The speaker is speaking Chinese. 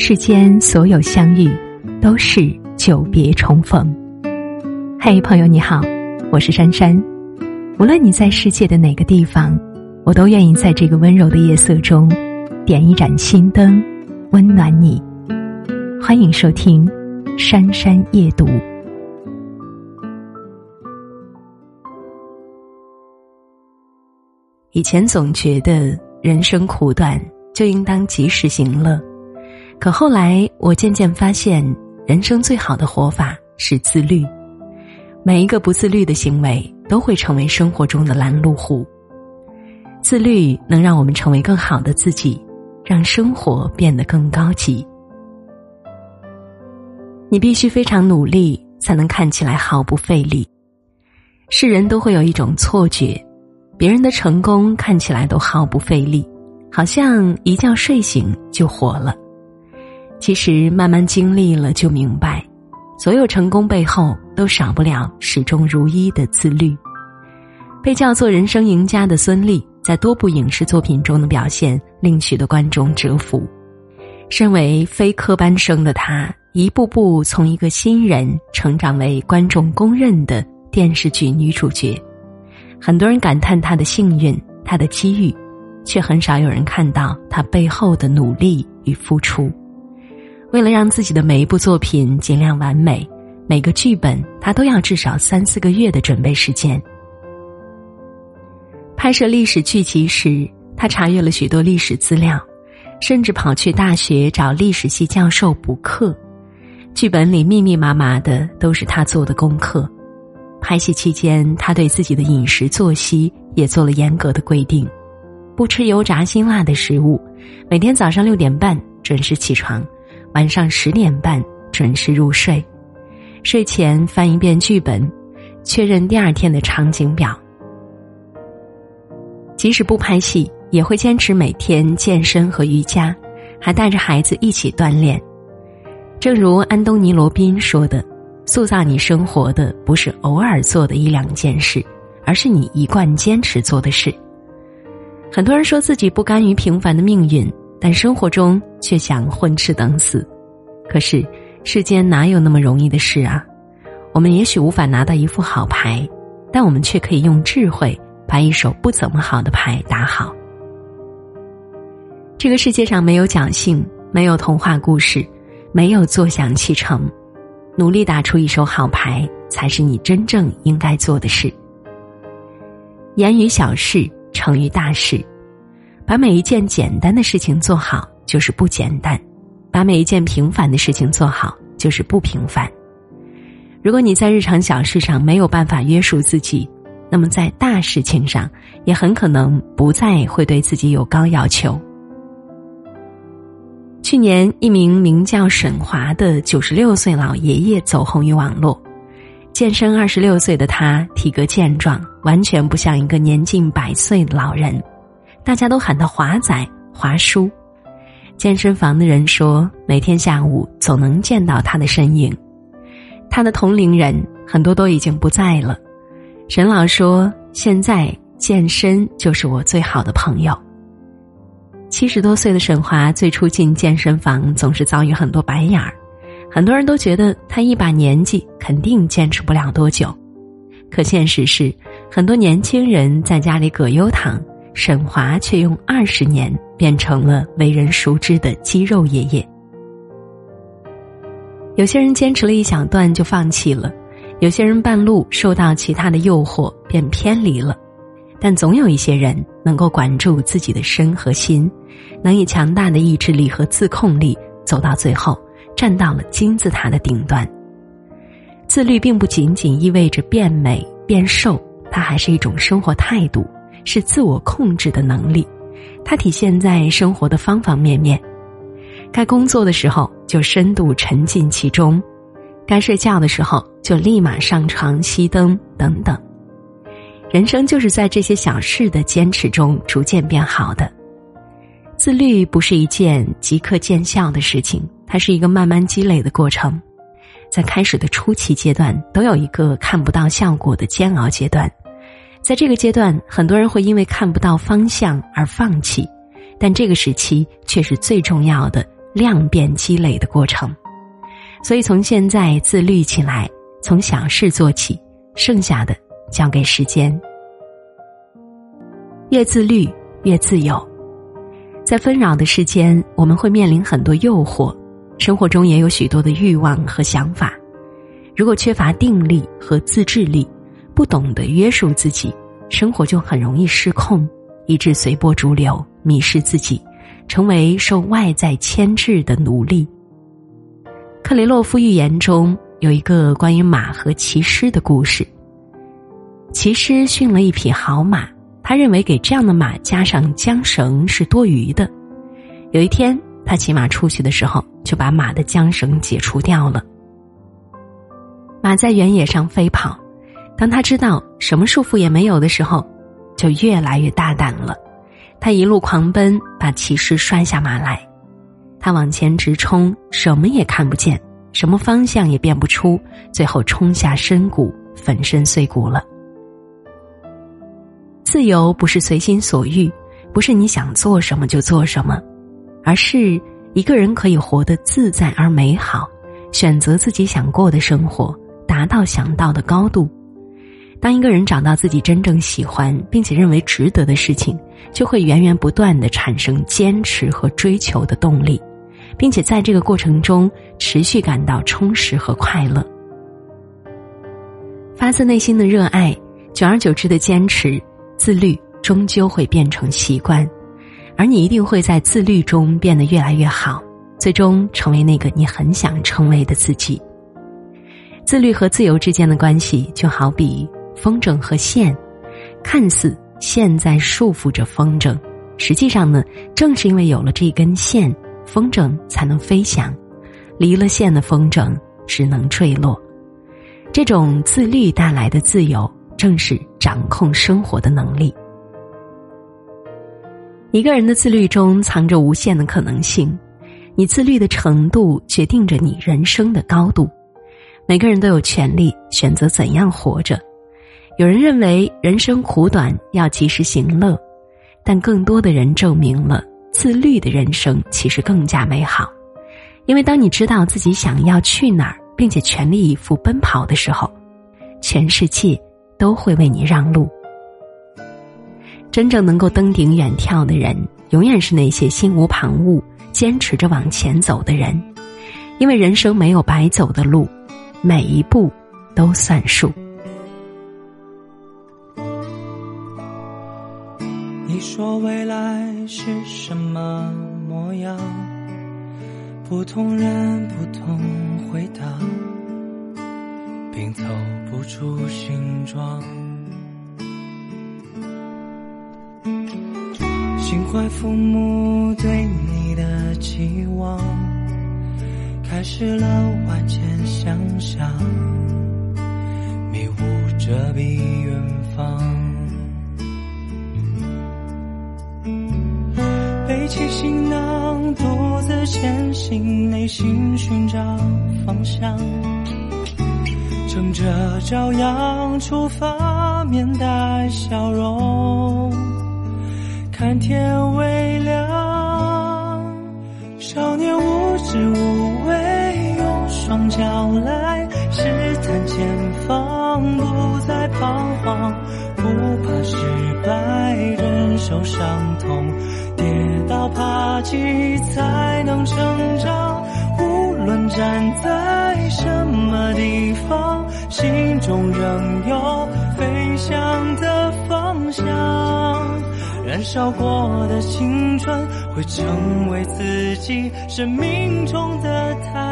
世间所有相遇，都是久别重逢。嘿，朋友你好，我是珊珊。无论你在世界的哪个地方，我都愿意在这个温柔的夜色中，点一盏心灯，温暖你。欢迎收听《珊珊夜读》。以前总觉得人生苦短，就应当及时行乐。可后来，我渐渐发现，人生最好的活法是自律。每一个不自律的行为，都会成为生活中的拦路虎。自律能让我们成为更好的自己，让生活变得更高级。你必须非常努力，才能看起来毫不费力。世人都会有一种错觉，别人的成功看起来都毫不费力，好像一觉睡醒就火了。其实慢慢经历了，就明白，所有成功背后都少不了始终如一的自律。被叫做人生赢家的孙俪，在多部影视作品中的表现令许多观众折服。身为非科班生的她，一步步从一个新人成长为观众公认的电视剧女主角。很多人感叹她的幸运，她的机遇，却很少有人看到她背后的努力与付出。为了让自己的每一部作品尽量完美，每个剧本他都要至少三四个月的准备时间。拍摄历史剧集时，他查阅了许多历史资料，甚至跑去大学找历史系教授补课。剧本里密密麻麻的都是他做的功课。拍戏期间，他对自己的饮食作息也做了严格的规定：不吃油炸辛辣的食物，每天早上六点半准时起床。晚上十点半准时入睡，睡前翻一遍剧本，确认第二天的场景表。即使不拍戏，也会坚持每天健身和瑜伽，还带着孩子一起锻炼。正如安东尼·罗宾说的：“塑造你生活的不是偶尔做的一两件事，而是你一贯坚持做的事。”很多人说自己不甘于平凡的命运。但生活中却想混吃等死，可是世间哪有那么容易的事啊？我们也许无法拿到一副好牌，但我们却可以用智慧把一手不怎么好的牌打好。这个世界上没有侥幸，没有童话故事，没有坐享其成，努力打出一手好牌，才是你真正应该做的事。言语小事成于大事。把每一件简单的事情做好就是不简单，把每一件平凡的事情做好就是不平凡。如果你在日常小事上没有办法约束自己，那么在大事情上也很可能不再会对自己有高要求。去年，一名名叫沈华的九十六岁老爷爷走红于网络，健身二十六岁的他体格健壮，完全不像一个年近百岁的老人。大家都喊他华仔、华叔。健身房的人说，每天下午总能见到他的身影。他的同龄人很多都已经不在了。沈老说，现在健身就是我最好的朋友。七十多岁的沈华最初进健身房，总是遭遇很多白眼儿，很多人都觉得他一把年纪肯定坚持不了多久。可现实是，很多年轻人在家里葛优躺。沈华却用二十年变成了为人熟知的肌肉爷爷。有些人坚持了一小段就放弃了，有些人半路受到其他的诱惑便偏离了，但总有一些人能够管住自己的身和心，能以强大的意志力和自控力走到最后，站到了金字塔的顶端。自律并不仅仅意味着变美变瘦，它还是一种生活态度。是自我控制的能力，它体现在生活的方方面面。该工作的时候就深度沉浸其中，该睡觉的时候就立马上床熄灯等等。人生就是在这些小事的坚持中逐渐变好的。自律不是一件即刻见效的事情，它是一个慢慢积累的过程。在开始的初期阶段，都有一个看不到效果的煎熬阶段。在这个阶段，很多人会因为看不到方向而放弃，但这个时期却是最重要的量变积累的过程。所以，从现在自律起来，从小事做起，剩下的交给时间。越自律，越自由。在纷扰的世间，我们会面临很多诱惑，生活中也有许多的欲望和想法。如果缺乏定力和自制力，不懂得约束自己，生活就很容易失控，以致随波逐流，迷失自己，成为受外在牵制的奴隶。克雷洛夫寓言中有一个关于马和骑师的故事。骑师驯了一匹好马。他认为给这样的马加上缰绳是多余的。有一天，他骑马出去的时候，就把马的缰绳解除掉了。马在原野上飞跑，当他知道什么束缚也没有的时候，就越来越大胆了。他一路狂奔，把骑士摔下马来。他往前直冲，什么也看不见，什么方向也辨不出，最后冲下深谷，粉身碎骨了。自由不是随心所欲，不是你想做什么就做什么，而是一个人可以活得自在而美好，选择自己想过的生活，达到想到的高度。当一个人找到自己真正喜欢并且认为值得的事情，就会源源不断的产生坚持和追求的动力，并且在这个过程中持续感到充实和快乐。发自内心的热爱，久而久之的坚持。自律终究会变成习惯，而你一定会在自律中变得越来越好，最终成为那个你很想成为的自己。自律和自由之间的关系，就好比风筝和线，看似线在束缚着风筝，实际上呢，正是因为有了这根线，风筝才能飞翔；离了线的风筝只能坠落。这种自律带来的自由。正是掌控生活的能力。一个人的自律中藏着无限的可能性，你自律的程度决定着你人生的高度。每个人都有权利选择怎样活着。有人认为人生苦短，要及时行乐，但更多的人证明了自律的人生其实更加美好。因为当你知道自己想要去哪儿，并且全力以赴奔跑的时候，全世界。都会为你让路。真正能够登顶远眺的人，永远是那些心无旁骛、坚持着往前走的人。因为人生没有白走的路，每一步都算数。你说未来是什么模样？不同人不同回答。并凑不出形状，心怀父母对你的期望，开始了万千想象，迷雾遮蔽前行，内心寻找方向。乘着朝阳出发，面带笑容，看天微亮。少年无知无畏，用双脚来试探前方，不再彷徨，不怕失败，忍受伤痛，倒爬起才能成长。无论站在什么地方。心中仍有飞翔的方向，燃烧过的青春会成为自己生命中的太。